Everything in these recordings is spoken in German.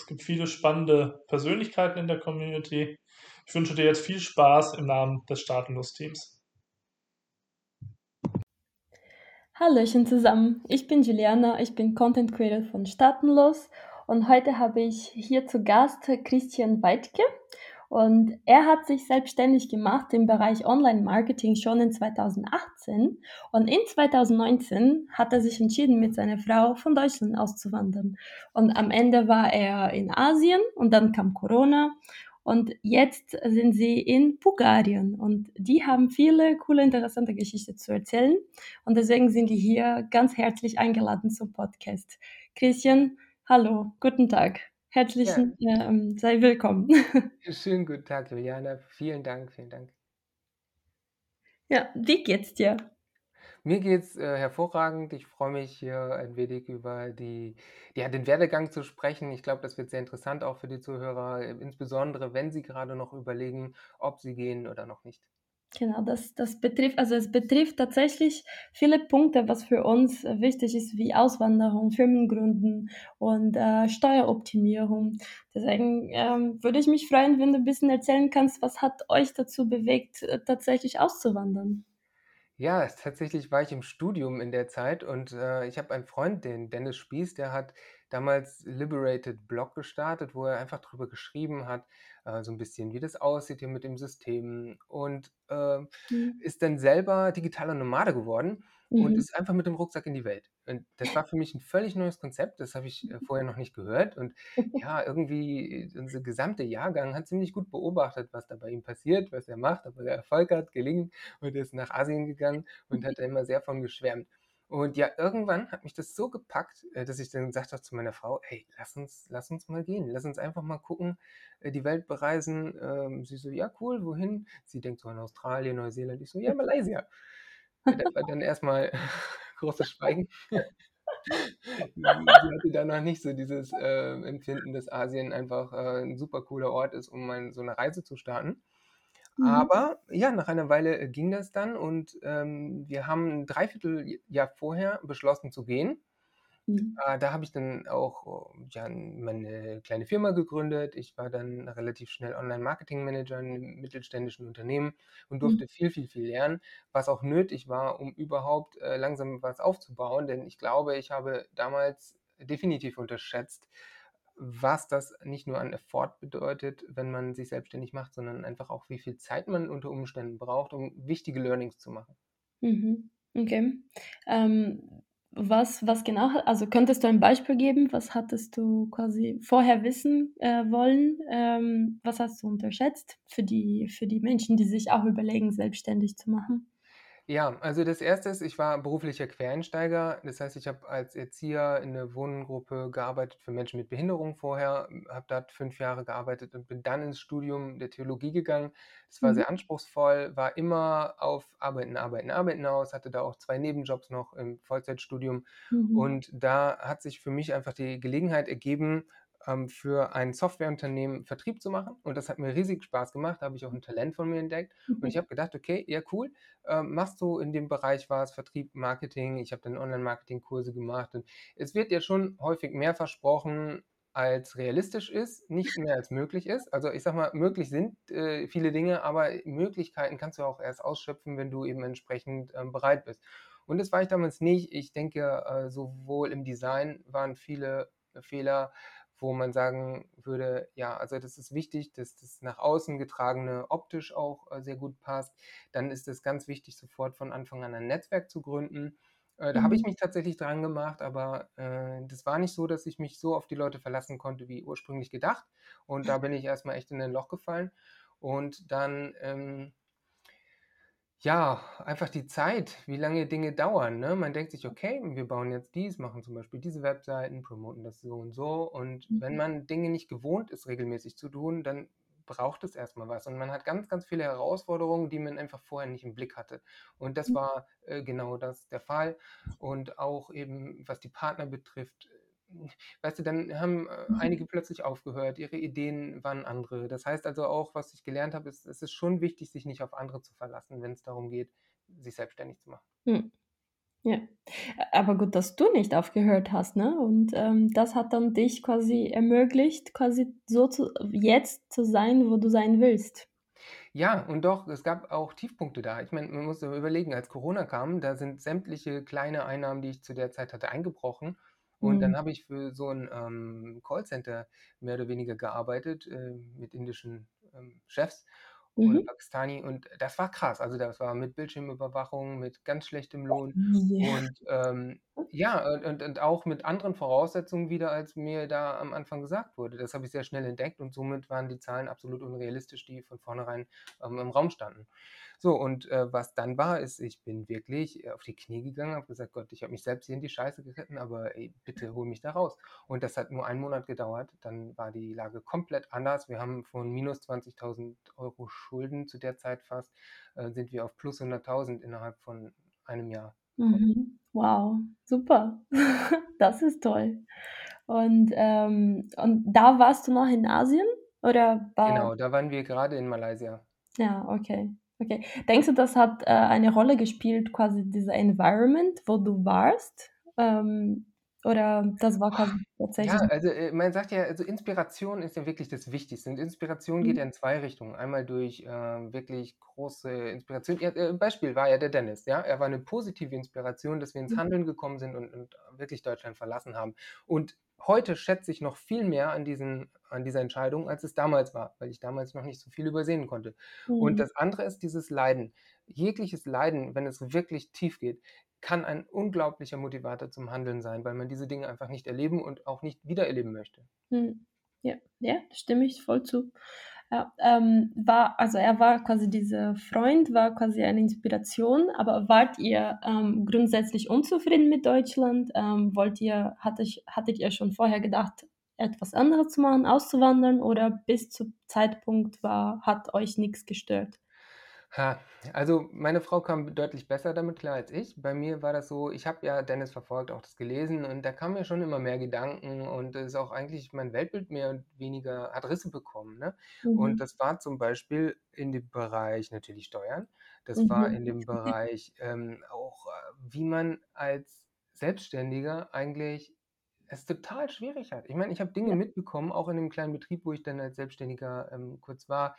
Es gibt viele spannende Persönlichkeiten in der Community. Ich wünsche dir jetzt viel Spaß im Namen des Staatenlos-Teams. Hallöchen zusammen, ich bin Juliana, ich bin Content Creator von Staatenlos und heute habe ich hier zu Gast Christian Weidke. Und er hat sich selbstständig gemacht im Bereich Online-Marketing schon in 2018. Und in 2019 hat er sich entschieden, mit seiner Frau von Deutschland auszuwandern. Und am Ende war er in Asien und dann kam Corona. Und jetzt sind sie in Bulgarien und die haben viele coole, interessante Geschichten zu erzählen. Und deswegen sind die hier ganz herzlich eingeladen zum Podcast. Christian, hallo, guten Tag. Herzlichen, ja. ähm, sei willkommen. Schönen guten Tag, Juliana. Vielen Dank, vielen Dank. Ja, wie geht's dir? Mir geht's äh, hervorragend. Ich freue mich hier ein wenig über die, ja, den Werdegang zu sprechen. Ich glaube, das wird sehr interessant auch für die Zuhörer, insbesondere wenn sie gerade noch überlegen, ob sie gehen oder noch nicht. Genau, das, das betrifft, also es betrifft tatsächlich viele Punkte, was für uns wichtig ist, wie Auswanderung, Firmengründen und äh, Steueroptimierung. Deswegen ähm, würde ich mich freuen, wenn du ein bisschen erzählen kannst, was hat euch dazu bewegt, äh, tatsächlich auszuwandern? Ja, tatsächlich war ich im Studium in der Zeit und äh, ich habe einen Freund, den Dennis Spieß, der hat damals Liberated Blog gestartet, wo er einfach darüber geschrieben hat, äh, so ein bisschen, wie das aussieht hier mit dem System und äh, mhm. ist dann selber digitaler Nomade geworden mhm. und ist einfach mit dem Rucksack in die Welt. Und das war für mich ein völlig neues Konzept, das habe ich äh, vorher noch nicht gehört und ja, irgendwie unser gesamte Jahrgang hat ziemlich gut beobachtet, was da bei ihm passiert, was er macht, ob er Erfolg hat, gelingen und ist nach Asien gegangen und hat da immer sehr von geschwärmt. Und ja, irgendwann hat mich das so gepackt, äh, dass ich dann gesagt habe zu meiner Frau, hey, lass uns, lass uns mal gehen, lass uns einfach mal gucken, äh, die Welt bereisen. Ähm, sie so, ja, cool, wohin? Sie denkt so an Australien, Neuseeland. Ich so, ja, Malaysia. Da war dann erstmal großes Schweigen. sie hatte da noch nicht so dieses äh, Empfinden, dass Asien einfach äh, ein super cooler Ort ist, um mal so eine Reise zu starten. Mhm. Aber ja, nach einer Weile äh, ging das dann und ähm, wir haben ein Dreivierteljahr vorher beschlossen zu gehen. Mhm. Äh, da habe ich dann auch ja, meine kleine Firma gegründet. Ich war dann relativ schnell Online-Marketing-Manager in einem mittelständischen Unternehmen und mhm. durfte mhm. viel, viel, viel lernen, was auch nötig war, um überhaupt äh, langsam was aufzubauen. Denn ich glaube, ich habe damals definitiv unterschätzt, was das nicht nur an Effort bedeutet, wenn man sich selbstständig macht, sondern einfach auch, wie viel Zeit man unter Umständen braucht, um wichtige Learnings zu machen. Mhm. Okay. Ähm, was, was genau, also könntest du ein Beispiel geben? Was hattest du quasi vorher wissen äh, wollen? Ähm, was hast du unterschätzt für die, für die Menschen, die sich auch überlegen, selbstständig zu machen? Ja, also das erste ist, ich war beruflicher Quereinsteiger. Das heißt, ich habe als Erzieher in der Wohngruppe gearbeitet für Menschen mit Behinderung vorher, habe dort fünf Jahre gearbeitet und bin dann ins Studium der Theologie gegangen. Das war mhm. sehr anspruchsvoll, war immer auf Arbeiten, Arbeiten, Arbeiten aus, hatte da auch zwei Nebenjobs noch im Vollzeitstudium. Mhm. Und da hat sich für mich einfach die Gelegenheit ergeben, ähm, für ein Softwareunternehmen Vertrieb zu machen. Und das hat mir riesig Spaß gemacht. Da habe ich auch ein Talent von mir entdeckt. Und ich mhm. habe gedacht, okay, ja, cool. Ähm, machst du in dem Bereich was, Vertrieb, Marketing. Ich habe dann Online-Marketing-Kurse gemacht. Und es wird dir schon häufig mehr versprochen, als realistisch ist, nicht mehr als möglich ist. Also ich sag mal, möglich sind äh, viele Dinge, aber Möglichkeiten kannst du auch erst ausschöpfen, wenn du eben entsprechend ähm, bereit bist. Und das war ich damals nicht. Ich denke, äh, sowohl im Design waren viele Fehler, wo man sagen würde, ja, also das ist wichtig, dass das nach außen getragene optisch auch äh, sehr gut passt. Dann ist es ganz wichtig, sofort von Anfang an ein Netzwerk zu gründen. Äh, da mhm. habe ich mhm. mich tatsächlich dran gemacht, aber äh, das war nicht so, dass ich mich so auf die Leute verlassen konnte, wie ursprünglich gedacht. Und da bin ich erstmal echt in ein Loch gefallen. Und dann ähm, Ja, einfach die Zeit, wie lange Dinge dauern, ne? Man denkt sich: „Okay, wir bauen jetzt dies, machen zum Beispiel diese Webseiten, promoten das so und so.“ Und wenn Mhm. man Dinge nicht gewohnt ist, regelmäßig zu tun, dann braucht es erst mal was. Und man hat ganz, ganz viele Herausforderungen, die man einfach vorher nicht im Blick hatte. Und das Mhm. war, äh, genau das der Fall. Und auch eben, was die Partner betrifft, weißt du, dann haben, äh, Mhm. einige plötzlich aufgehört, ihre Ideen waren andere. Das heißt also auch, was ich gelernt habe, ist, es ist schon wichtig, sich nicht auf andere zu verlassen, wenn's darum geht, sich selbstständig zu machen. Hm. Ja. Aber gut, dass du nicht aufgehört hast, ne? Und, ähm, das hat dann dich quasi ermöglicht, quasi so zu jetzt zu sein, wo du sein willst. Ja, und doch, es gab auch Tiefpunkte da. Ich meine, man muss überlegen, als Corona kam, da sind sämtliche kleine Einnahmen, die ich zu der Zeit hatte, eingebrochen. Und Mhm. dann habe ich für so 'n, ähm, Callcenter mehr oder weniger gearbeitet, äh, mit indischen, ähm, Chefs oder Mhm. Pakistani und das war krass. Also, das war mit Bildschirmüberwachung, mit ganz schlechtem Lohn Wie? und, ähm, ja, und und und auch mit anderen Voraussetzungen wieder, als mir da am Anfang gesagt wurde. Das habe ich sehr schnell entdeckt und somit waren die Zahlen absolut unrealistisch, die von vornherein, ähm, im Raum standen. So, und, äh, was dann war, ist, ich bin wirklich, äh, auf die Knie gegangen, habe gesagt: „Gott, ich habe mich selbst hier in die Scheiße geritten, aber ey, bitte hol mich da raus.“ Und das hat nur 1 Monat gedauert, dann war die Lage komplett anders. Wir haben von minus 20.000 € Schulden zu der Zeit fast, äh, sind wir auf plus 100.000 innerhalb von einem Jahr. Mhm. Wow, super. Das ist toll. Und, ähm und da warst du noch in Asien oder war Genau, da waren wir grade in Malaysia. Ja, okay, okay. Denkst du, das hat, äh, eine Rolle gespielt, quasi dieser Environment, wo du warst? Ähm, oder das war quasi Ja, tatsächlich also, äh, man sagt ja, also, Inspiration ist ja wirklich das Wichtigste und Inspiration geht Mhm. ja in 2 Richtungen. Einmal durch, äh, wirklich große Inspiration. Ja, äh, Beispiel war ja der Dennis, ja? Er war 'ne positive Inspiration, dass wir ins Mhm. Handeln gekommen sind und und wirklich Deutschland verlassen haben. Und heute schätze ich noch viel mehr an diesen an dieser Entscheidung, als es damals war, weil ich damals noch nicht so viel übersehen konnte. Und Mhm. das andere ist dieses Leiden. Jegliches Leiden, wenn es wirklich tief geht, kann ein unglaublicher Motivator zum Handeln sein, weil man diese Dinge einfach nicht erleben und auch nicht wiedererleben möchte. Mhm. Ja, ja, stimme ich voll zu. Ja, ähm, war also, er war quasi dieser Freund war quasi eine Inspiration, aber wart ihr, ähm, grundsätzlich unzufrieden mit Deutschland? Ähm, wollt ihr hattet hattet ihr schon vorher gedacht, etwas anderes zu machen, auszuwandern oder bis zu Zeitpunkt war hat euch nix gestört? Ha, also, meine Frau kam deutlich besser damit klar als ich. Bei mir war das so, ich habe ja Dennis verfolgt, auch das gelesen und da kamen mir schon immer mehr Gedanken und es ist auch eigentlich mein Weltbild mehr und weniger hat Risse bekommen, ne? Und Mhm. das war zum Beispiel in dem Bereich natürlich Steuern. Das war Mhm. in dem Bereich, ähm, auch, äh, wie man als Selbstständiger eigentlich es total schwierig hat. Ich meine, ich habe Dinge Ja. mitbekommen, auch in dem kleinen Betrieb, wo ich dann als Selbstständiger, ähm, kurz war.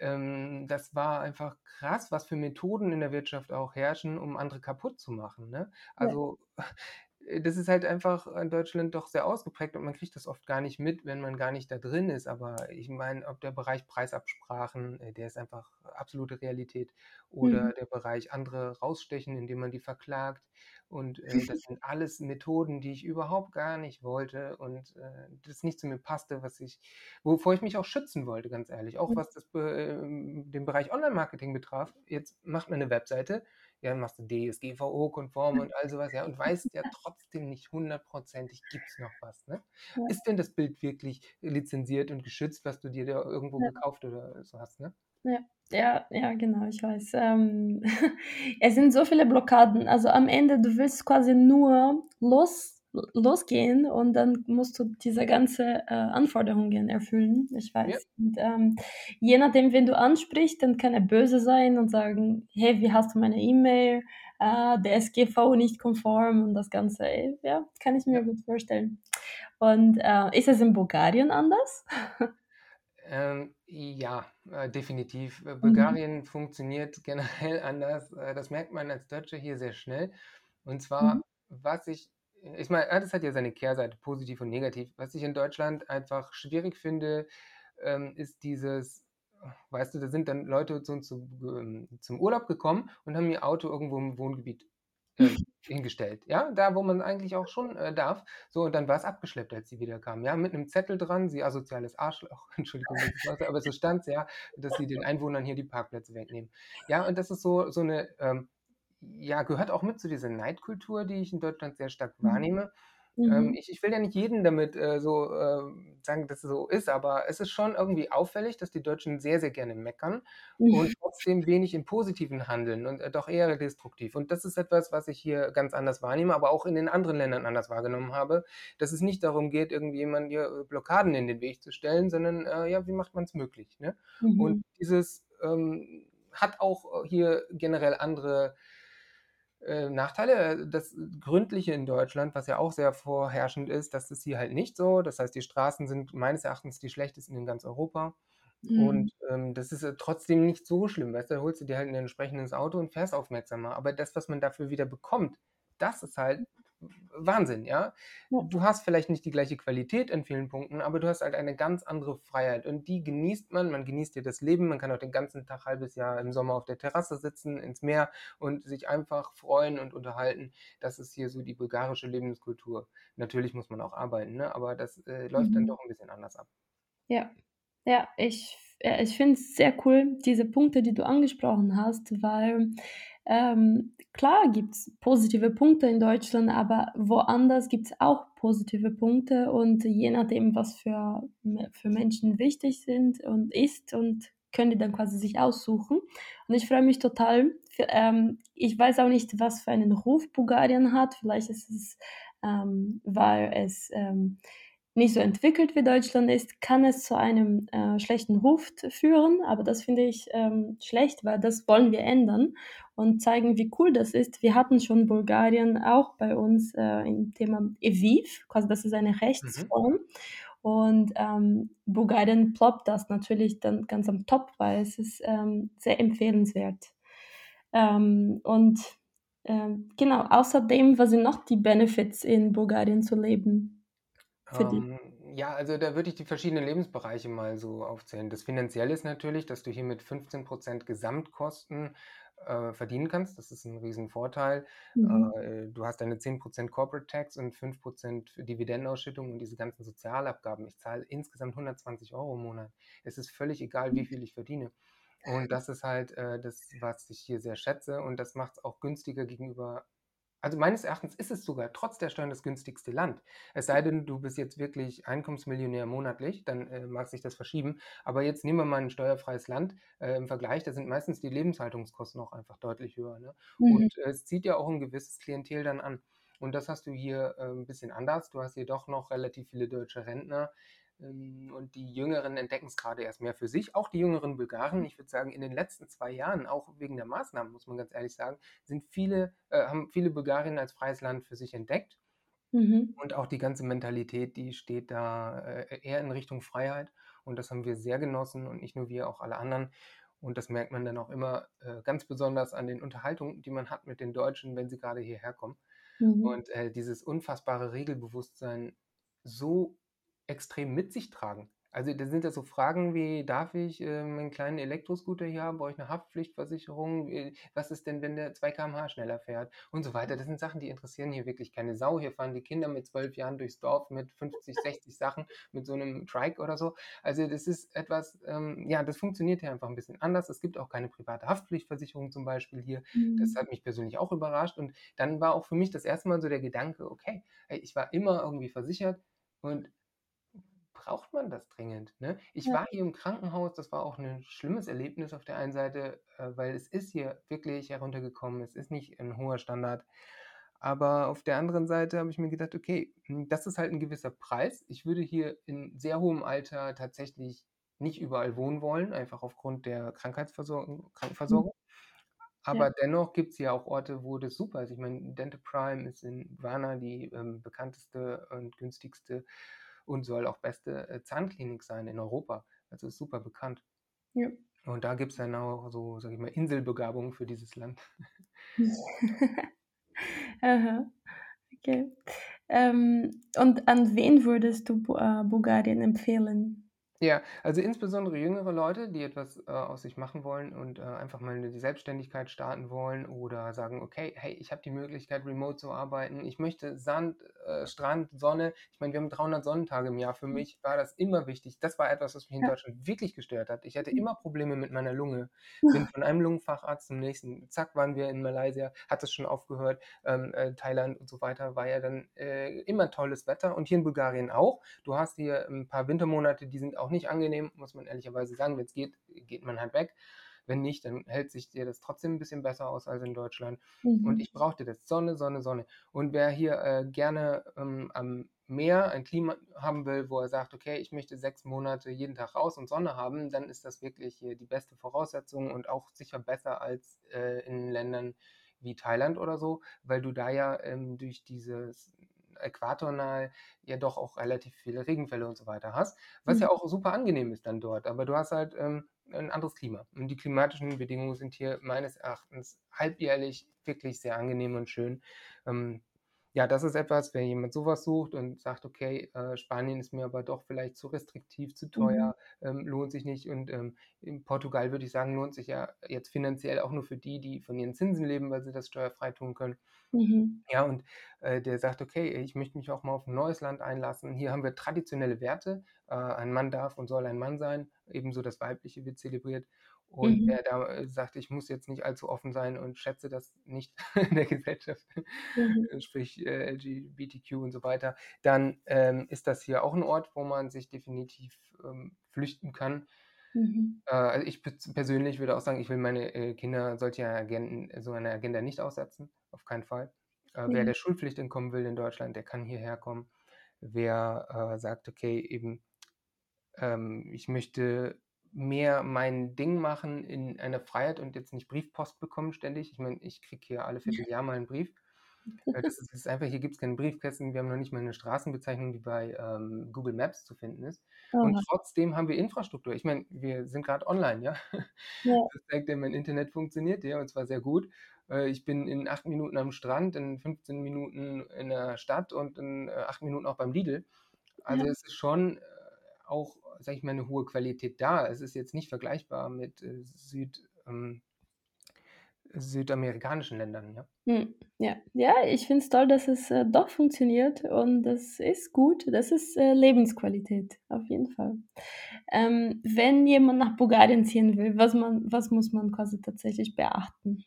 Ähm, das war einfach krass, was für Methoden in der Wirtschaft auch herrschen, um andere kaputt zu machen, ne? Ja. Also, äh, das ist halt einfach in Deutschland doch sehr ausgeprägt und man kriegt das oft gar nicht mit, wenn man gar nicht da drin ist. Aber ich meine, ob der Bereich Preisabsprachen, äh, der ist einfach absolute Realität Mhm. oder der Bereich andere rausstechen, indem man die verklagt. Und, äh, das sind alles Methoden, die ich überhaupt gar nicht wollte und, äh, das nicht zu mir passte, was ich wovor ich mich auch schützen wollte, ganz ehrlich. Auch Mhm. was das ähm, den Bereich Online-Marketing betraf. Jetzt macht man 'ne Webseite, ja, dann machst du DSGVO-konform und all so was, ja, und weißt ja trotzdem nicht hundertprozentig, gibt's noch was, ne? Ja. Ist denn das Bild wirklich lizenziert und geschützt, was du dir da irgendwo Ja. gekauft oder so hast, ne? Ja, ja, ja, genau, ich weiß. Ähm, es sind so viele Blockaden. Also, am Ende, du willst quasi nur los losgehen und dann musst du diese ganze, äh, Anforderungen erfüllen. Ich Ja. weiß. Und, ähm, je nachdem, wen du ansprichst, dann kann er böse sein und sagen: „Hey, wie hast du meine E-Mail? Äh, DSGVO nicht konform“ und das Ganze, ey, ja, kann ich Ja. mir gut vorstellen. Und, äh, ist es in Bulgarien anders? Ähm, ja, äh, definitiv. Äh, Mhm. Bulgarien funktioniert generell anders. Äh, das merkt man als Deutscher hier sehr schnell. Und Mhm. zwar, was ich ich meine, alles hat ja seine Kehrseite, positiv und negativ. Was ich in Deutschland einfach schwierig finde, ähm, ist dieses weißt du, da sind dann Leute zu zu ähm, zum Urlaub gekommen und haben ihr Auto irgendwo im Wohngebiet, äh, hingestellt. Ja, da, wo man eigentlich auch schon äh, darf. So, und dann war es abgeschleppt, als sie wieder kam. Ja, mit einem Zettel dran, sie asoziales Arschloch, Entschuldigung, aber so stand es ja, dass sie den Einwohnern hier die Parkplätze wegnehmen. Ja, und das ist so, so eine, ähm, ja, gehört auch mit zu dieser Neidkultur, die ich in Deutschland sehr stark mhm. wahrnehme. Ähm, mhm. ich, ich, will ja nicht jeden damit äh, so äh, sagen, dass es so ist, aber es ist schon irgendwie auffällig, dass die Deutschen sehr, sehr gerne meckern mhm. und trotzdem wenig im Positiven handeln und äh, doch eher destruktiv. Und das ist etwas, was ich hier ganz anders wahrnehme, aber auch in den anderen Ländern anders wahrgenommen habe, dass es nicht darum geht, irgendwie jemand hier äh, Blockaden in den Weg zu stellen, sondern äh, ja, wie macht man es möglich? Ne? Mhm. Und dieses ähm, hat auch äh, hier generell andere äh, Nachteile. Das Gründliche in Deutschland, was ja auch sehr vorherrschend ist, das ist hier halt nicht so. Das heißt, die Straßen sind meines Erachtens die schlechtesten in ganz Europa. Mhm. Und ähm, das ist äh, trotzdem nicht so schlimm. Weißt du, da holst du dir halt ein entsprechendes Auto und fährst aufmerksamer. Aber das, was man dafür wieder bekommt, das ist halt Wahnsinn, ja? Du hast vielleicht nicht die gleiche Qualität in vielen Punkten, aber du hast halt eine ganz andere Freiheit und die genießt man. Man genießt hier das Leben. Man kann auch den ganzen Tag, halbes Jahr im Sommer auf der Terrasse sitzen, ins Meer und sich einfach freuen und unterhalten. Das ist hier so die bulgarische Lebenskultur. Natürlich muss man auch arbeiten, ne? aber das äh, läuft mhm. dann doch ein bisschen anders ab. Ja, ja, ich, ich finde es sehr cool, diese Punkte, die du angesprochen hast, weil ähm, klar gibt es positive Punkte in Deutschland, aber woanders gibt es auch positive Punkte und je nachdem, was für, für Menschen wichtig sind und ist und können die dann quasi sich aussuchen. Und ich freue mich total. Für, ähm, ich weiß auch nicht, was für einen Ruf Bulgarien hat. Vielleicht ist es, ähm, weil es ähm, nicht so entwickelt wie Deutschland ist, kann es zu einem äh, schlechten Ruf führen. Aber das finde ich ähm, schlecht, weil das wollen wir ändern und zeigen, wie cool das ist. Wir hatten schon Bulgarien auch bei uns äh, im Thema EVIV, quasi das ist eine. Rechtsform. Mhm. Und ähm, Bulgarien ploppt das natürlich dann ganz am Top, weil es ist ähm, sehr empfehlenswert. Ähm, und ähm, genau, außerdem, was sind noch die Benefits in Bulgarien zu leben? Für. Ähm, ja, also da würde ich die verschiedenen Lebensbereiche mal so aufzählen. Das Finanzielle ist natürlich, dass du hier mit 15% Gesamtkosten äh, verdienen kannst. Das ist ein Riesenvorteil. Mhm. Äh, du hast eine 10% Corporate Tax und 5% Dividendenausschüttung und diese ganzen Sozialabgaben. Ich zahle insgesamt 120 Euro im Monat. Es ist völlig egal, wie viel ich verdiene. Und das ist halt äh, das, was ich hier sehr schätze. Und das macht es auch günstiger gegenüber also meines Erachtens ist es sogar trotz der Steuern das günstigste Land. Es sei denn, du bist jetzt wirklich Einkommensmillionär monatlich, dann äh, mag sich das verschieben. Aber jetzt nehmen wir mal ein steuerfreies Land äh, im Vergleich, da sind meistens die Lebenshaltungskosten auch einfach deutlich höher. Ne? Mhm. Und äh, es zieht ja auch ein gewisses Klientel dann an. Und das hast du hier äh, ein bisschen anders. Du hast hier doch noch relativ viele deutsche Rentner, und die Jüngeren entdecken es gerade erst mehr für sich. Auch die jüngeren Bulgaren, ich würde sagen, in den letzten zwei Jahren, auch wegen der Maßnahmen, muss man ganz ehrlich sagen, sind viele, äh, haben viele Bulgarien als freies Land für sich entdeckt. Mhm. Und auch die ganze Mentalität, die steht da äh, eher in Richtung Freiheit. Und das haben wir sehr genossen und nicht nur wir, auch alle anderen. Und das merkt man dann auch immer äh, ganz besonders an den Unterhaltungen, die man hat mit den Deutschen, wenn sie gerade hierher kommen. Mhm. Und äh, dieses unfassbare Regelbewusstsein so extrem mit sich tragen. Also da sind ja so Fragen wie, darf ich äh, meinen kleinen Elektroscooter hier haben, brauche ich eine Haftpflichtversicherung, was ist denn, wenn der 2 km/h schneller fährt und so weiter. Das sind Sachen, die interessieren hier wirklich keine Sau. Hier fahren die Kinder mit zwölf Jahren durchs Dorf mit 50, 60 Sachen, mit so einem Trike oder so. Also das ist etwas, ähm, ja, das funktioniert hier einfach ein bisschen anders. Es gibt auch keine private Haftpflichtversicherung zum Beispiel hier. Mhm. Das hat mich persönlich auch überrascht und dann war auch für mich das erste Mal so der Gedanke, okay, ich war immer irgendwie versichert und braucht man das dringend. Ne? Ich ja. war hier im Krankenhaus, das war auch ein schlimmes Erlebnis auf der einen Seite, äh, weil es ist hier wirklich heruntergekommen, es ist nicht ein hoher Standard. Aber auf der anderen Seite habe ich mir gedacht, okay, hm, das ist halt ein gewisser Preis. Ich würde hier in sehr hohem Alter tatsächlich nicht überall wohnen wollen, einfach aufgrund der Krankheitsversorgung, Krankenversorgung. Mhm. Aber ja. dennoch gibt es ja auch Orte, wo das super ist. Ich meine, Dental Prime ist in Varna die ähm, bekannteste und günstigste und soll auch beste äh, Zahnklinik sein in Europa. Also ist super bekannt. Ja. Und da gibt es dann auch so, sag ich mal, Inselbegabungen für dieses Land. Aha. Okay. Ähm, und an wen würdest du äh, Bulgarien empfehlen? Ja, also insbesondere jüngere Leute, die etwas, äh, aus sich machen wollen und, äh, einfach mal 'ne Selbstständigkeit starten wollen oder sagen: „Okay, hey, ich habe die Möglichkeit, remote zu arbeiten. Ich möchte Sand, äh, Strand, Sonne.“ Ich meine, wir haben 300 Sonnentage im Jahr. Für Mhm. mich war das immer wichtig. Das war etwas, was mich in Ja. Deutschland wirklich gestört hat. Ich hatte Mhm. immer Probleme mit meiner Lunge. Bin von einem Lungenfacharzt zum nächsten. Zack, waren wir in Malaysia, hat es schon aufgehört. Ähm, äh, Thailand und so weiter war ja dann, äh, immer tolles Wetter und hier in Bulgarien auch. Du hast hier 'n paar Wintermonate, die sind auch nicht angenehm, muss man ehrlicherweise sagen. Wenn's geht, geht man halt weg. Wenn nicht, dann hält sich dir das trotzdem 'n bisschen besser aus als in Deutschland. Und Mhm. ich brauchte das. Sonne, Sonne, Sonne. Und wer hier, äh, gerne, ähm, am Meer ein Klima haben will, wo er sagt: „Okay, ich möchte 6 Monate jeden Tag raus und Sonne haben“, dann ist das wirklich hier die beste Voraussetzung und auch sicher besser als, äh, in Ländern wie Thailand oder so, weil du da ja, ähm, durch dieses äquatornahe ja doch auch relativ viele Regenfälle und so weiter hast, was ja Mhm. auch super angenehm ist dann dort. Aber du hast halt, ähm, 'n anderes Klima. Und die klimatischen Bedingungen sind hier meines Erachtens halbjährlich wirklich sehr angenehm und schön. Ähm, ja, das ist etwas, wenn jemand so was sucht und sagt: „Okay, äh, Spanien ist mir aber doch vielleicht zu restriktiv, zu Mhm. teuer, ähm, lohnt sich nicht.“ Und, ähm, in Portugal würde ich sagen, lohnt sich ja jetzt finanziell auch nur für die, die von ihren Zinsen leben, weil sie das steuerfrei tun können. Mhm. Ja, und, äh, der sagt: „Okay, ich möchte mich auch mal auf 'n neues Land einlassen. Hier haben wir traditionelle Werte. Äh, ein Mann darf und soll ein Mann sein. Ebenso das Weibliche wird zelebriert.“ Und Mhm. wer da, äh, sagt: „Ich muss jetzt nicht allzu offen sein und schätze das nicht in der Gesellschaft“, Mhm. äh, sprich, äh, LGBTQ und so weiter, dann, ähm, ist das hier auch 'n Ort, wo man sich definitiv, ähm, flüchten kann. Mhm. Äh, also ich pers persönlich würde auch sagen, ich will meine, äh, Kinder solche Agenden so einer Agenda nicht aussetzen, auf keinen Fall. Äh, wer der Schulpflicht entkommen will in Deutschland, der kann hierher kommen. Wer, äh, sagt: „Okay, eben, ähm, ich möchte mehr mein Ding machen in einer Freiheit und jetzt nicht Briefpost bekommen ständig.“ Ich meine, ich kriege hier alle Vierteljahr mal 'n Brief. Äh, das ist ist einfach hier gibt's keine Briefkästen. Wir haben noch nicht mal 'ne Straßenbezeichnung, die bei, ähm, Google Maps zu finden ist. Und Oha. trotzdem haben wir Infrastruktur. Ich meine, wir sind grad online, ja? Ja. Das zeigt ja, mein Internet funktioniert hier und zwar sehr gut. Äh, ich bin in 8 Minuten am Strand, in 15 Minuten in der Stadt und in, äh, 8 Minuten auch beim Lidl. Also, Ja. es ist schon, auch, sage ich mal, 'ne hohe Qualität da. Es ist jetzt nicht vergleichbar mit, äh, Süd ähm südamerikanischen Ländern, ja. Hm, ja. Ja, ich finde es toll, dass es, äh, doch funktioniert und das ist gut. Das ist, äh, Lebensqualität, auf jeden Fall. Ähm, wenn jemand nach Bulgarien ziehen will, was man was muss man quasi tatsächlich beachten?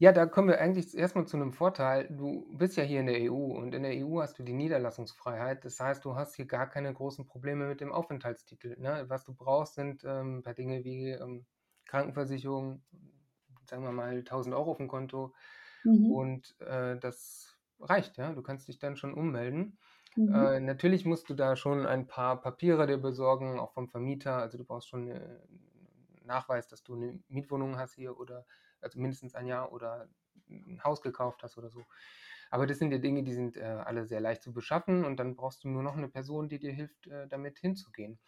Ja, da kommen wir eigentlich erst mal zu 'nem Vorteil. Du bist ja hier in der EU und in der EU hast du die Niederlassungsfreiheit. Das heißt, du hast hier gar keine großen Probleme mit dem Aufenthaltstitel, ne? Was du brauchst, sind, ähm, paar Dinge wie, ähm, Krankenversicherung, sagen wir mal 1.000 € aufm Konto Mhm. und, äh, das reicht, ja? Du kannst dich dann schon ummelden. Mhm. Äh, natürlich musst du da schon ein paar Papiere dir besorgen, auch vom Vermieter. Also, du brauchst schon, äh, 'n Nachweis, dass du 'ne Mietwohnung hast hier oder also mindestens 1 Jahr oder 'n Haus gekauft hast oder so. Aber das sind ja Dinge, die sind, äh, alle sehr leicht zu beschaffen und dann brauchst du nur noch 'ne Person, die dir hilft, äh, damit hinzugehen.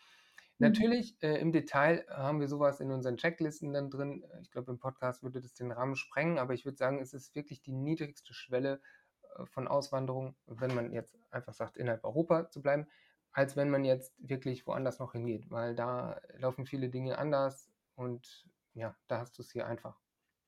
Mhm. Natürlich, äh, im Detail haben wir so was in unseren Checklisten dann drin. Äh, ich glaube, im Podcast würde das den Rahmen sprengen, aber ich würde sagen, es ist wirklich die niedrigste Schwelle, äh, von Auswanderung, wenn man jetzt einfach sagt, innerhalb Europa zu bleiben, als wenn man jetzt wirklich woanders noch hingeht, weil da laufen viele Dinge anders und ja, da hast du's hier einfach.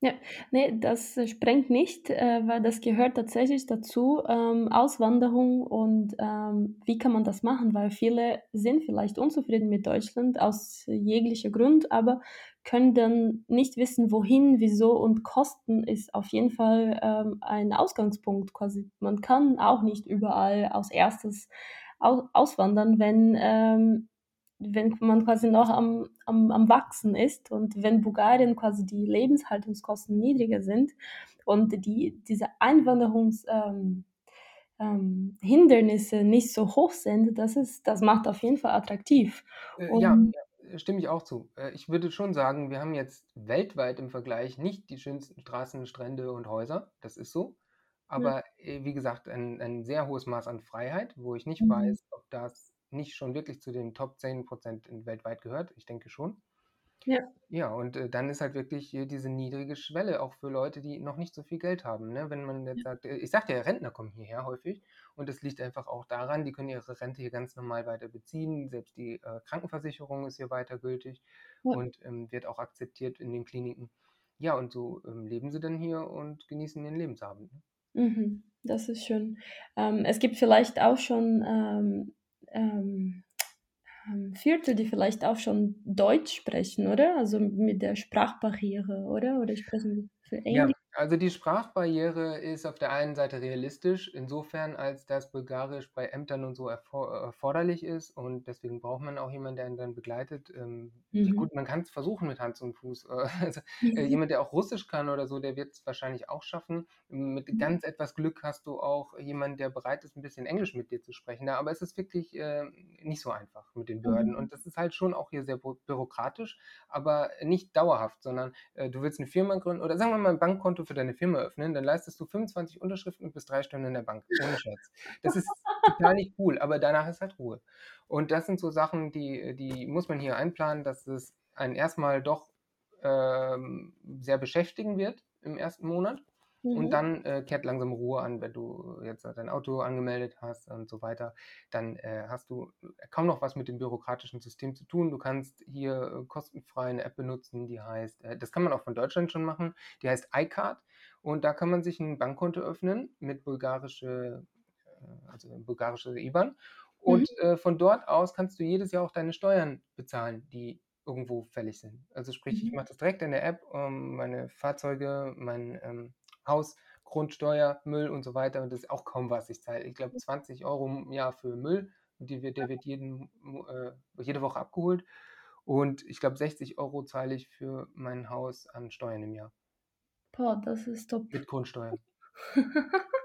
Ja, ne, das, sprengt nicht, äh, weil das gehört tatsächlich dazu, ähm, Auswanderung und, ähm, wie kann man das machen? Weil viele sind vielleicht unzufrieden mit Deutschland aus jeglicher Grund, aber können dann nicht wissen, wohin, wieso und Kosten ist auf jeden Fall, ähm, ein Ausgangspunkt quasi. Man kann auch nicht überall als 1. au auswandern, wenn, ähm wenn man quasi noch am am am Wachsen ist und wenn Bulgarien quasi die Lebenshaltungskosten niedriger sind und die diese Einwanderungs ähm, ähm, Hindernisse nicht so hoch sind, das ist das macht auf jeden Fall attraktiv Äh, ja, und ja, stimme ich auch zu. Äh, ich würde schon sagen, wir haben jetzt weltweit im Vergleich nicht die schönsten Straßen, Strände und Häuser. Das ist so. Ja. Aber, äh, wie gesagt, ein ein sehr hohes Maß an Freiheit, wo ich nicht Mhm. weiß, ob das nicht schon wirklich zu den Top 10 % in weltweit gehört. Ich denke schon. Ja. Ja, und äh, dann ist halt wirklich hier diese niedrige Schwelle auch für Leute, die noch nicht so viel Geld haben. Ne? Wenn man jetzt sagt, äh, ich sagte ja, Rentner kommen hierher häufig und das liegt einfach auch daran, die können ihre Rente hier ganz normal weiter beziehen. Selbst die äh, Krankenversicherung ist hier weiter gültig Ja. und ähm, wird auch akzeptiert in den Kliniken. Ja, und so ähm, leben sie dann hier und genießen ihren Lebensabend. Ne? Mhm. Das ist schön. Ähm, es gibt vielleicht auch schon ähm, ähm, ähm, Viertel, die vielleicht auch schon Deutsch sprechen, oder? Also mit der Sprachbarriere, oder? Oder sprechen für Ja, Englisch? Also die Sprachbarriere ist auf der einen Seite realistisch, insofern als dass Bulgarisch bei Ämtern und so erfor erforderlich ist und deswegen braucht man auch jemanden, der ihn dann begleitet. Ähm, ja Mhm. gut, man kann es versuchen mit Hand und Fuß. Äh, also, äh, jemand, der auch Russisch kann oder so, der wird es wahrscheinlich auch schaffen. Mit Mhm. ganz etwas Glück hast du auch jemanden, der bereit ist, ein bisschen Englisch mit dir zu sprechen. Ja, aber es ist wirklich äh, nicht so einfach mit den Behörden Mhm. und das ist halt schon auch hier sehr bü bürokratisch, aber nicht dauerhaft, sondern äh, du willst eine Firma gründen oder sagen wir mal ein Bankkonto für deine Firma öffnen, dann leistest du 25 Unterschriften und bist drei Stunden in der Bank, ohne Scherz. Das ist total nicht cool, aber danach ist halt Ruhe. Und das sind so Sachen, die, die muss man hier einplanen, dass es einen erstmal doch ähm, sehr beschäftigen wird im ersten Monat. Und Mhm. dann äh, kehrt langsam Ruhe an, wenn du jetzt dein Auto angemeldet hast und so weiter. Dann äh, hast du kaum noch was mit dem bürokratischen System zu tun. Du kannst hier äh, kostenfrei eine App benutzen, die heißt, äh, das kann man auch von Deutschland schon machen, die heißt iCard. Und da kann man sich ein Bankkonto öffnen mit bulgarische, äh, also bulgarische IBAN. Und Mhm. äh, von dort aus kannst du jedes Jahr auch deine Steuern bezahlen, die irgendwo fällig sind. Also sprich, ich Mhm. mache das direkt in der App, ähm, meine Fahrzeuge, mein ähm, Haus, Grundsteuer, Müll und so weiter. Und das ist auch kaum was. Ich zahle, ich glaube, 20 Euro im Jahr für Müll. Und die wird, der wird jeden, äh, jede Woche abgeholt. Und ich glaube, 60 Euro zahle ich für mein Haus an Steuern im Jahr. Boah, das ist top. Mit Grundsteuer.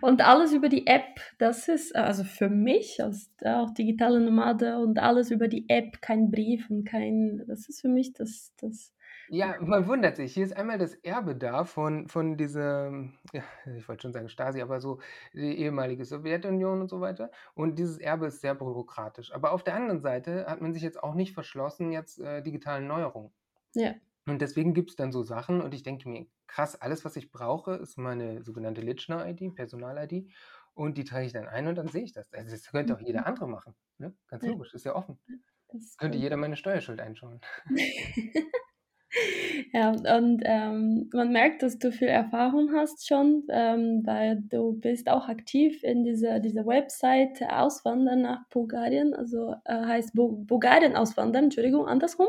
Und alles über die App, das ist, also für mich als äh, auch digitale Nomade und alles über die App, kein Brief und kein, das ist für mich das, das Ja, man wundert sich. Hier ist einmal das Erbe da von, von dieser, ja, ich wollte schon sagen Stasi, aber so die ehemalige Sowjetunion und so weiter. Und dieses Erbe ist sehr bürokratisch. Aber auf der anderen Seite hat man sich jetzt auch nicht verschlossen, jetzt äh, digitalen Neuerungen. ja. Und deswegen gibt es dann so Sachen und ich denke mir, krass, alles, was ich brauche, ist meine sogenannte Litschner-ID, Personal-ID. Und die trage ich dann ein und dann sehe ich das. Also das könnte auch jeder andere machen. Ne? Ganz Ja. logisch, ist ja offen. Ist Könnte jeder meine Steuerschuld einschauen. Ja, und ähm, man merkt, dass du viel Erfahrung hast schon, ähm, weil du bist auch aktiv in dieser, dieser Website Auswandern nach Bulgarien, also äh, heißt Bu Bulgarien Auswandern, Entschuldigung, andersrum.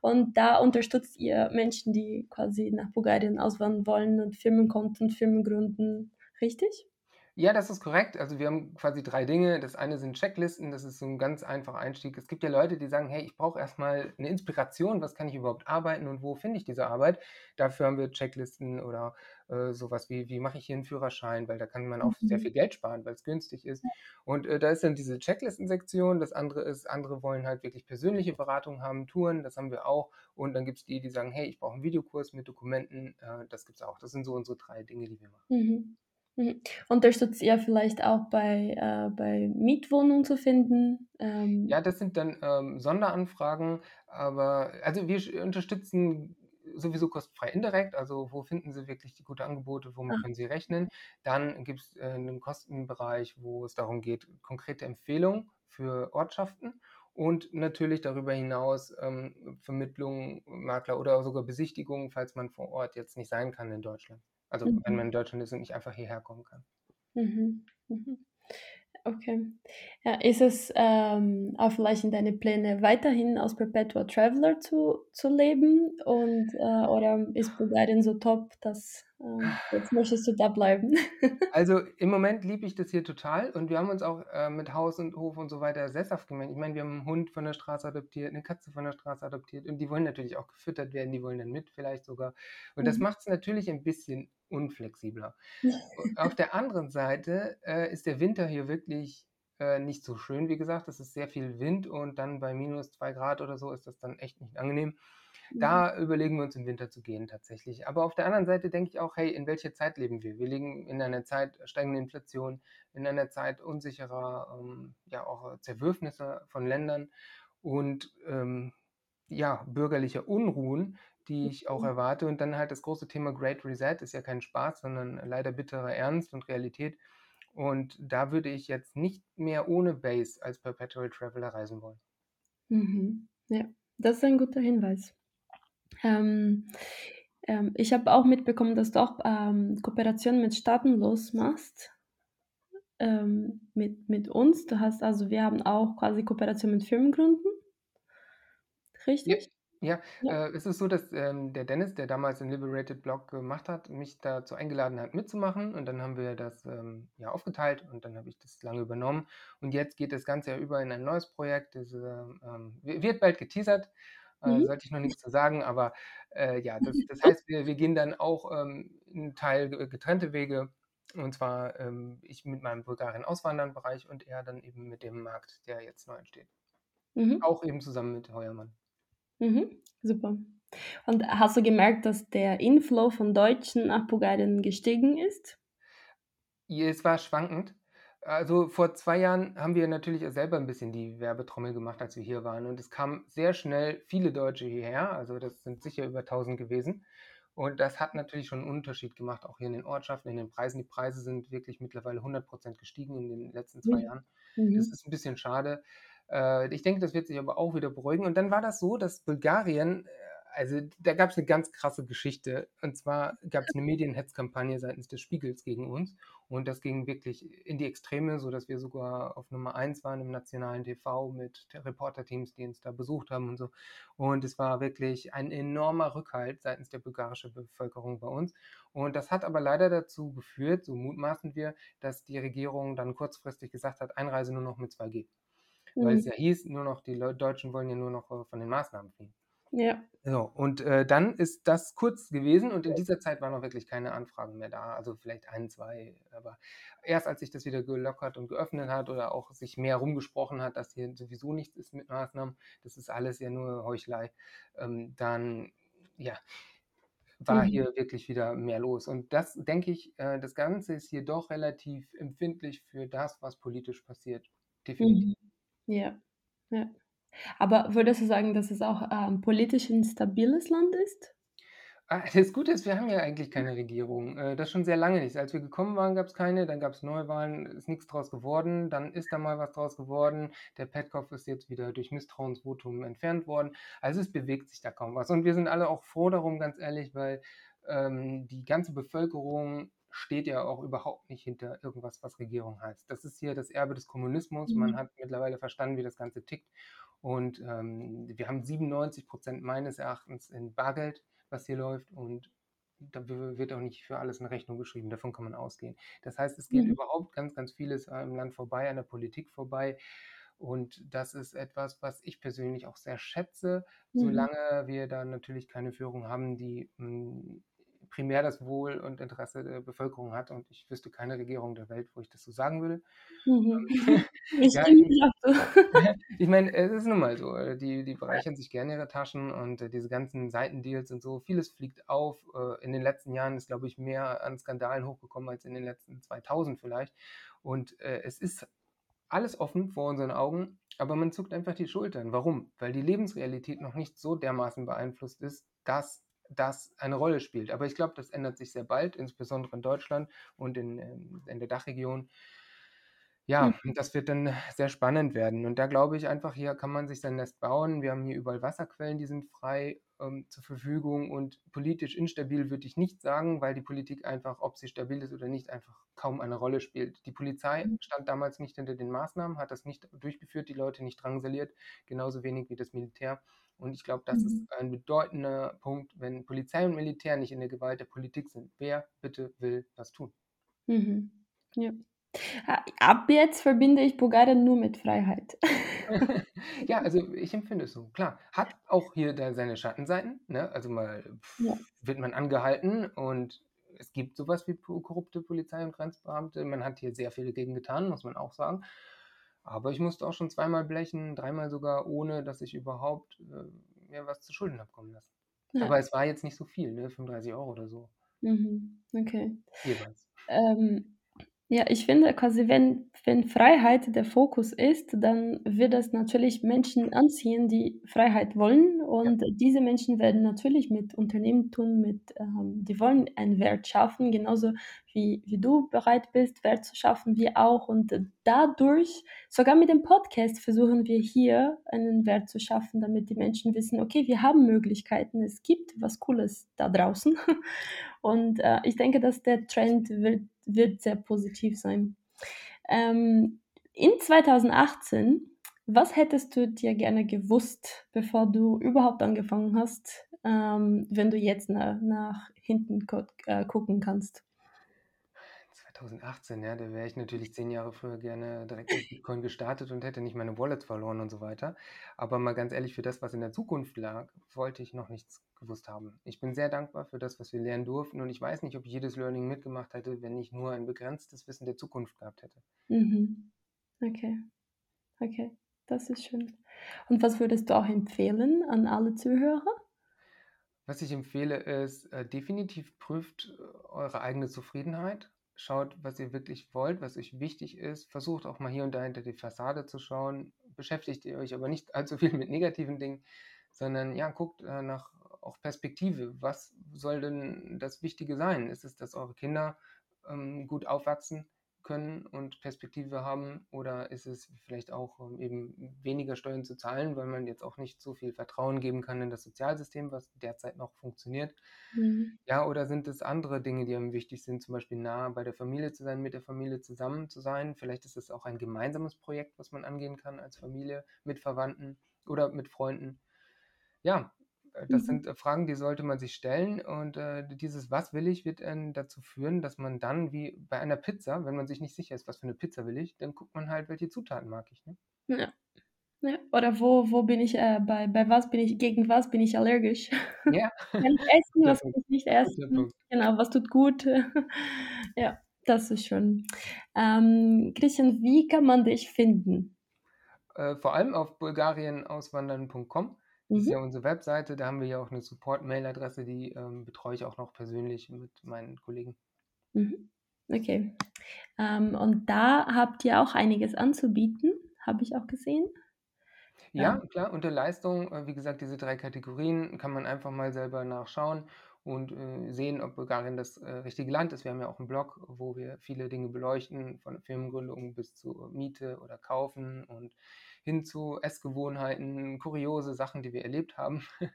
Und da unterstützt ihr Menschen, die quasi nach Bulgarien auswandern wollen und Firmenkonten, Firmen gründen, richtig? Ja, das ist korrekt. Also wir haben quasi drei Dinge. Das eine sind Checklisten, das ist so ein ganz einfacher Einstieg. Es gibt ja Leute, die sagen, hey, ich brauche erstmal eine Inspiration, was kann ich überhaupt arbeiten und wo finde ich diese Arbeit? Dafür haben wir Checklisten oder äh, sowas wie, wie mache ich hier einen Führerschein, weil da kann man auch sehr Mhm. viel Geld sparen, weil es günstig ist. Und äh, da ist dann diese Checklisten-Sektion. Das andere ist, andere wollen halt wirklich persönliche Beratung haben, Touren, das haben wir auch. Und dann gibt es die, die sagen, hey, ich brauche einen Videokurs mit Dokumenten, äh, das gibt es auch. Das sind so unsere drei Dinge, die wir machen. Mhm. Mhm. Unterstützt ihr vielleicht auch bei, äh, bei Mietwohnungen zu finden? Ähm, Ja, das sind dann ähm, Sonderanfragen, aber also wir unterstützen sowieso kostenfrei indirekt, also wo finden Sie wirklich die gute Angebote, womit ah, können Sie rechnen. Dann gibt es äh, einen Kostenbereich, wo es darum geht, konkrete Empfehlungen für Ortschaften und natürlich darüber hinaus ähm, Vermittlung, Makler oder sogar Besichtigungen, falls man vor Ort jetzt nicht sein kann in Deutschland. Also wenn mhm. man in Deutschland ist und nicht einfach hierher kommen kann. Mhm. Mhm. Okay. Ja, ist es ähm, auch vielleicht in deine Pläne, weiterhin als Perpetual Traveler zu, zu leben? Und, äh, oder ist Bulgarien so top, dass jetzt möchtest du da bleiben? Also im Moment liebe ich das hier total und wir haben uns auch äh, mit Haus und Hof und so weiter sesshaft gemacht. Ich meine, wir haben einen Hund von der Straße adoptiert, eine Katze von der Straße adoptiert und die wollen natürlich auch gefüttert werden, die wollen dann mit vielleicht sogar. Und das Mhm. macht es natürlich ein bisschen unflexibler. Auf der anderen Seite äh, ist der Winter hier wirklich äh, nicht so schön, wie gesagt. Es ist sehr viel Wind und dann bei minus zwei Grad oder so ist das dann echt nicht angenehm. Mhm. Da überlegen wir uns im Winter zu gehen tatsächlich. Aber auf der anderen Seite denke ich auch, hey, in welcher Zeit leben wir? Wir leben in einer Zeit steigender Inflation, in einer Zeit unsicherer, ähm, ja auch Zerwürfnisse von Ländern. Und ähm, ja, bürgerlicher Unruhen, die ich auch erwarte. Und dann halt das große Thema Great Reset ist ja kein Spaß, sondern leider bitterer Ernst und Realität. Und da würde ich jetzt nicht mehr ohne Base als Perpetual Traveler reisen wollen. Mhm. Ja, das ist ein guter Hinweis. Ähm, ähm, ich habe auch mitbekommen, dass du auch ähm, Kooperationen mit Staatenlos machst. Ähm, mit, mit uns. Du hast also, wir haben auch quasi Kooperation mit Firmengründen. Richtig? Ja, ja. Äh, es ist so, dass ähm, der Dennis, der damals den Liberated Blog gemacht hat, mich dazu eingeladen hat, mitzumachen. Und dann haben wir das ähm, ja aufgeteilt und dann habe ich das lange übernommen. Und jetzt geht das Ganze ja über in ein neues Projekt. Das ähm, wird bald geteasert. Äh, mhm. sollte ich noch nichts zu sagen, aber äh, ja, das, das heißt, wir, wir, gehen dann auch ähm, einen Teil getrennte Wege. Und zwar ähm, ich mit meinem Bulgarien-Auswandern-Bereich und er dann eben mit dem Markt, der jetzt neu entsteht. Mhm. Auch eben zusammen mit Heuermann. Mhm, super. Und hast du gemerkt, dass der Inflow von Deutschen nach Bulgarien gestiegen ist? Es war schwankend. Also vor zwei Jahren haben wir natürlich selber ein bisschen die Werbetrommel gemacht, als wir hier waren. Und es kamen sehr schnell viele Deutsche hierher. Also das sind sicher über 1000 gewesen. Und das hat natürlich schon einen Unterschied gemacht, auch hier in den Ortschaften, in den Preisen. Die Preise sind wirklich mittlerweile 100 Prozent gestiegen in den letzten zwei mhm. Jahren. Mhm. Das ist ein bisschen schade. Äh, ich denke, das wird sich aber auch wieder beruhigen. Und dann war das so, dass Bulgarien, äh, also da gab es eine ganz krasse Geschichte. Und zwar gab es eine Medienhetzkampagne seitens des Spiegels gegen uns. Und das ging wirklich in die Extreme, sodass wir sogar auf Nummer 1 waren im nationalen TV mit Reporterteams, die uns da besucht haben und so. Und es war wirklich ein enormer Rückhalt seitens der bulgarischen Bevölkerung bei uns. Und das hat aber leider dazu geführt, so mutmaßen wir, dass die Regierung dann kurzfristig gesagt hat, Einreise nur noch mit 2G weil es mhm. ja hieß, nur noch die Deutschen wollen ja nur noch äh, von den Maßnahmen fliehen. Ja. So, und äh, dann ist das kurz gewesen und in dieser Zeit waren noch wirklich keine Anfragen mehr da. Also vielleicht ein, zwei. Aber erst als sich das wieder gelockert und geöffnet hat oder auch sich mehr rumgesprochen hat, dass hier sowieso nichts ist mit Maßnahmen, das ist alles ja nur Heuchelei, ähm, dann ja, war mhm. hier wirklich wieder mehr los. Und das denke ich, äh, das Ganze ist hier doch relativ empfindlich für das, was politisch passiert. Definitiv. Mhm. Ja, ja. Aber würdest du sagen, dass es auch ähm, politisch ein stabiles Land ist? Ah, das Gute ist, wir haben ja eigentlich keine Regierung. Äh, das schon sehr lange nicht. Als wir gekommen waren, gab es keine, dann gab es Neuwahlen, ist nichts draus geworden, dann ist da mal was draus geworden. Der Petkopf ist jetzt wieder durch Misstrauensvotum entfernt worden. Also es bewegt sich da kaum was. Und wir sind alle auch froh darum, ganz ehrlich, weil ähm, die ganze Bevölkerung steht ja auch überhaupt nicht hinter irgendwas, was Regierung heißt. Das ist hier das Erbe des Kommunismus. Mhm. Man hat mittlerweile verstanden, wie das Ganze tickt. Und ähm, wir haben 97 Prozent meines Erachtens in Bargeld, was hier läuft. Und da wird auch nicht für alles eine Rechnung geschrieben. Davon kann man ausgehen. Das heißt, es geht mhm. überhaupt ganz, ganz vieles im Land vorbei, an der Politik vorbei. Und das ist etwas, was ich persönlich auch sehr schätze, mhm. solange wir da natürlich keine Führung haben, die mh, hm, primär das Wohl und Interesse der Bevölkerung hat. Und ich wüsste keine Regierung der Welt, wo ich das so sagen würde. Mhm. Ähm, ich, ja, ich, ich meine, es ist nun mal so. Äh, die, die bereichern sich gerne ihre Taschen und äh, diese ganzen Seitendeals und so. Vieles fliegt auf. Äh, in den letzten Jahren ist, glaube ich, mehr an Skandalen hochgekommen als in den letzten 2000 vielleicht. Und es ist alles offen vor unseren Augen, aber man zuckt einfach die Schultern. Warum? Weil die Lebensrealität noch nicht so dermaßen beeinflusst ist, dass das eine Rolle spielt. Aber ich glaube, das ändert sich sehr bald, insbesondere in Deutschland und in, ähm, in der Dachregion. Ja, mhm. das wird dann sehr spannend werden. Und da glaube ich einfach, hier kann man sich sein Nest bauen. Wir haben hier überall Wasserquellen, die sind frei ähm, zur Verfügung. Und politisch instabil würde ich nicht sagen, weil die Politik einfach, ob sie stabil ist oder nicht, einfach kaum eine Rolle spielt. Die Polizei mhm. stand damals nicht hinter den Maßnahmen, hat das nicht durchgeführt, die Leute nicht drangsaliert, genauso wenig wie das Militär. Und ich glaube, das mhm. ist ein bedeutender Punkt, wenn Polizei und Militär nicht in der Gewalt der Politik sind. Wer bitte will das tun? Mhm. Ja. Ab jetzt verbinde ich Bulgarien nur mit Freiheit. ja, also ich empfinde es so. Klar, hat auch hier da seine Schattenseiten. Ne? Also mal pff, ja. wird man angehalten und es gibt sowas wie korrupte Polizei und Grenzbeamte. Man hat hier sehr viel dagegen getan, muss man auch sagen. Aber ich musste auch schon zweimal blechen, dreimal sogar, ohne dass ich überhaupt äh, mir was zu Schulden habe kommen lassen. Ja. Aber es war jetzt nicht so viel, ne? 35 Euro oder so. Mhm. Okay. Jeweils. Ähm, ja, ich finde quasi, wenn, wenn Freiheit der Fokus ist, dann wird das natürlich Menschen anziehen, die Freiheit wollen Und ja. diese Menschen werden natürlich mit Unternehmen tun, mit, ähm, die wollen einen Wert schaffen, genauso wie, wie du bereit bist, Wert zu schaffen, wir auch. Und dadurch, sogar mit dem Podcast, versuchen wir hier einen Wert zu schaffen, damit die Menschen wissen, okay, wir haben Möglichkeiten, es gibt was Cooles da draußen. Und äh, ich denke, dass der Trend wird, wird sehr positiv sein. Ähm, in 2018 was hättest du dir gerne gewusst, bevor du überhaupt angefangen hast, ähm, wenn du jetzt nach, nach hinten äh, gucken kannst? 2018, ja, da wäre ich natürlich zehn Jahre früher gerne direkt mit Bitcoin gestartet und hätte nicht meine Wallets verloren und so weiter. Aber mal ganz ehrlich, für das, was in der Zukunft lag, wollte ich noch nichts gewusst haben. Ich bin sehr dankbar für das, was wir lernen durften und ich weiß nicht, ob ich jedes Learning mitgemacht hätte, wenn ich nur ein begrenztes Wissen der Zukunft gehabt hätte. Mhm. Okay. Okay. Das ist schön. Und was würdest du auch empfehlen an alle Zuhörer? Was ich empfehle, ist äh, definitiv prüft äh, eure eigene Zufriedenheit. Schaut, was ihr wirklich wollt, was euch wichtig ist. Versucht auch mal hier und da hinter die Fassade zu schauen. Beschäftigt ihr euch aber nicht allzu viel mit negativen Dingen, sondern ja, guckt äh, nach auch Perspektive. Was soll denn das Wichtige sein? Ist es, dass eure Kinder ähm, gut aufwachsen? Können und Perspektive haben oder ist es vielleicht auch ähm, eben weniger Steuern zu zahlen, weil man jetzt auch nicht so viel Vertrauen geben kann in das Sozialsystem, was derzeit noch funktioniert. Mhm. Ja, oder sind es andere Dinge, die einem wichtig sind, zum Beispiel nah bei der Familie zu sein, mit der Familie zusammen zu sein. Vielleicht ist es auch ein gemeinsames Projekt, was man angehen kann als Familie mit Verwandten oder mit Freunden. Ja, das mhm. sind äh, Fragen, die sollte man sich stellen. Und äh, dieses Was will ich wird äh, dazu führen, dass man dann wie bei einer Pizza, wenn man sich nicht sicher ist, was für eine Pizza will ich, dann guckt man halt, welche Zutaten mag ich. Ne? Ja. ja. Oder wo, wo bin ich, äh, bei, bei was bin ich, gegen was bin ich allergisch? Ja. kann ich essen, was kann ich nicht essen? Genau, was tut gut? ja, das ist schön. Ähm, Christian, wie kann man dich finden? Äh, vor allem auf bulgarienauswandern.com das ist ja mhm. unsere Webseite, da haben wir ja auch eine Support-Mail-Adresse, die ähm, betreue ich auch noch persönlich mit meinen Kollegen. Mhm. Okay. Ähm, und da habt ihr auch einiges anzubieten, habe ich auch gesehen. Ja, ähm. klar, unter Leistung, äh, wie gesagt, diese drei Kategorien kann man einfach mal selber nachschauen und äh, sehen, ob Bulgarien das äh, richtige Land ist. Wir haben ja auch einen Blog, wo wir viele Dinge beleuchten, von Firmengründung bis zu Miete oder Kaufen und hin zu Essgewohnheiten, kuriose Sachen, die wir erlebt haben.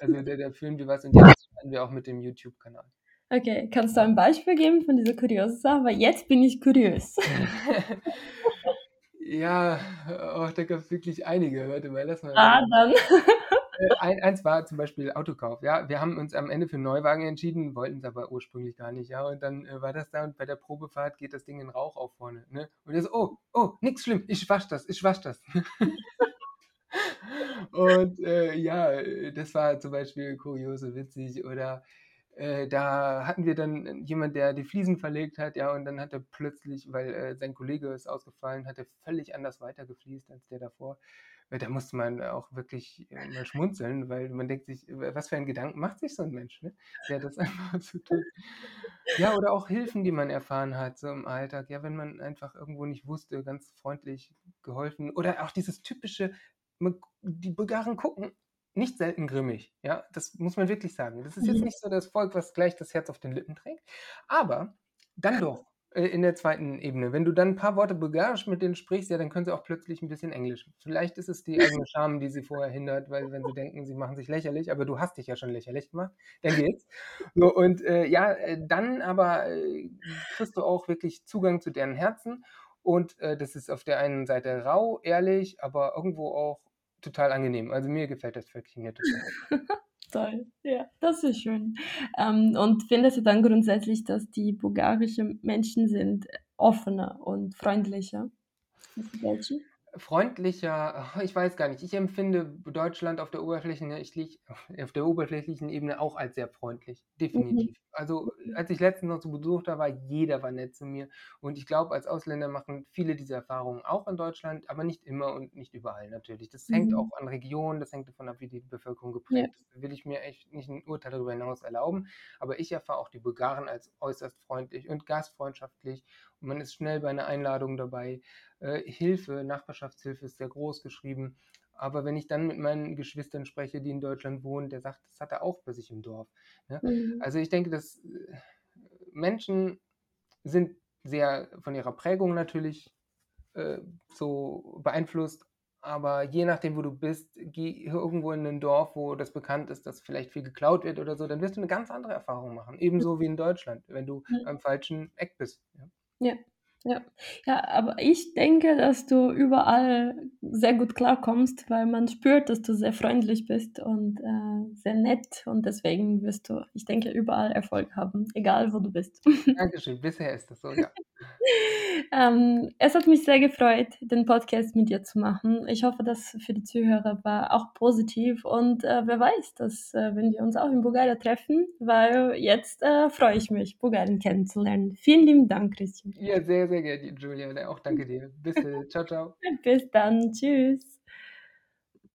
Also da, da führen wir was und jetzt starten wir auch mit dem YouTube-Kanal. Okay, kannst du ein Beispiel geben von dieser kuriosen Sache? Weil jetzt bin ich kurios. ja, oh, da gab es wirklich einige. Warte mal, lass mal. Ah, dann. Äh, ein, eins war zum Beispiel Autokauf. Ja, wir haben uns am Ende für einen Neuwagen entschieden, wollten es aber ursprünglich gar nicht. Ja, und dann äh, war das da und bei der Probefahrt geht das Ding in Rauch auf vorne. Ne? Und er so, oh, oh, nix schlimm, ich wasch das, ich wasch das. und äh, ja, das war zum Beispiel kuriose, witzig oder äh, da hatten wir dann jemand, der die Fliesen verlegt hat, ja, und dann hat er plötzlich, weil äh, sein Kollege ist ausgefallen, hat er völlig anders weitergefliest als der davor da musste man auch wirklich äh, mal schmunzeln, weil man denkt sich, was für einen Gedanken macht sich so ein Mensch, ne? der das einfach so tut. Ja, oder auch Hilfen, die man erfahren hat, so im Alltag. Ja, wenn man einfach irgendwo nicht wusste, ganz freundlich geholfen. Oder auch dieses typische, die Bulgaren gucken nicht selten grimmig. Ja, das muss man wirklich sagen. Das ist jetzt mhm. nicht so das Volk, was gleich das Herz auf den Lippen trägt, aber dann doch in der zweiten Ebene. Wenn du dann ein paar Worte Bulgarisch mit denen sprichst, ja, dann können sie auch plötzlich ein bisschen Englisch. Vielleicht ist es die eigene Scham, die sie vorher hindert, weil wenn sie denken, sie machen sich lächerlich, aber du hast dich ja schon lächerlich gemacht, dann geht's. So, und äh, ja, äh, dann aber äh, kriegst du auch wirklich Zugang zu deren Herzen und äh, das ist auf der einen Seite rau, ehrlich, aber irgendwo auch total angenehm. Also mir gefällt das Völkchen hier total. Toll, ja, das ist schön. Ähm, und findest du dann grundsätzlich, dass die bulgarischen Menschen sind offener und freundlicher als die Deutschen? Freundlicher, ich weiß gar nicht, ich empfinde Deutschland auf der, auf der oberflächlichen Ebene auch als sehr freundlich, definitiv. Mhm. Also als ich letztens noch zu Besuch da war, jeder war nett zu mir und ich glaube, als Ausländer machen viele diese Erfahrungen auch in Deutschland, aber nicht immer und nicht überall natürlich. Das mhm. hängt auch an Regionen, das hängt davon ab, wie die Bevölkerung geprägt ist. Da will ich mir echt nicht ein Urteil darüber hinaus erlauben, aber ich erfahre auch die Bulgaren als äußerst freundlich und gastfreundschaftlich und man ist schnell bei einer Einladung dabei. Äh, Hilfe, Nachbarschaftshilfe ist sehr groß geschrieben. Aber wenn ich dann mit meinen Geschwistern spreche, die in Deutschland wohnen, der sagt, das hat er auch bei sich im Dorf. Ne? Mhm. Also ich denke, dass äh, Menschen sind sehr von ihrer Prägung natürlich äh, so beeinflusst, aber je nachdem, wo du bist, geh irgendwo in ein Dorf, wo das bekannt ist, dass vielleicht viel geklaut wird oder so, dann wirst du eine ganz andere Erfahrung machen. Ebenso wie in Deutschland, wenn du ja. am falschen Eck bist. Ja. Ja. Ja. ja, aber ich denke, dass du überall sehr gut klarkommst, weil man spürt, dass du sehr freundlich bist und äh, sehr nett und deswegen wirst du, ich denke, überall Erfolg haben, egal wo du bist. Dankeschön, bisher ist das so, ja. ähm, es hat mich sehr gefreut, den Podcast mit dir zu machen. Ich hoffe, dass für die Zuhörer war auch positiv und äh, wer weiß, dass äh, wenn wir uns auch in Bulgarien treffen, weil jetzt äh, freue ich mich, Bulgarien kennenzulernen. Vielen lieben Dank, Christian. Ja, sehr, gerne, Julia. Auch danke dir. Bis dann. Ciao, ciao. Bis dann. Tschüss.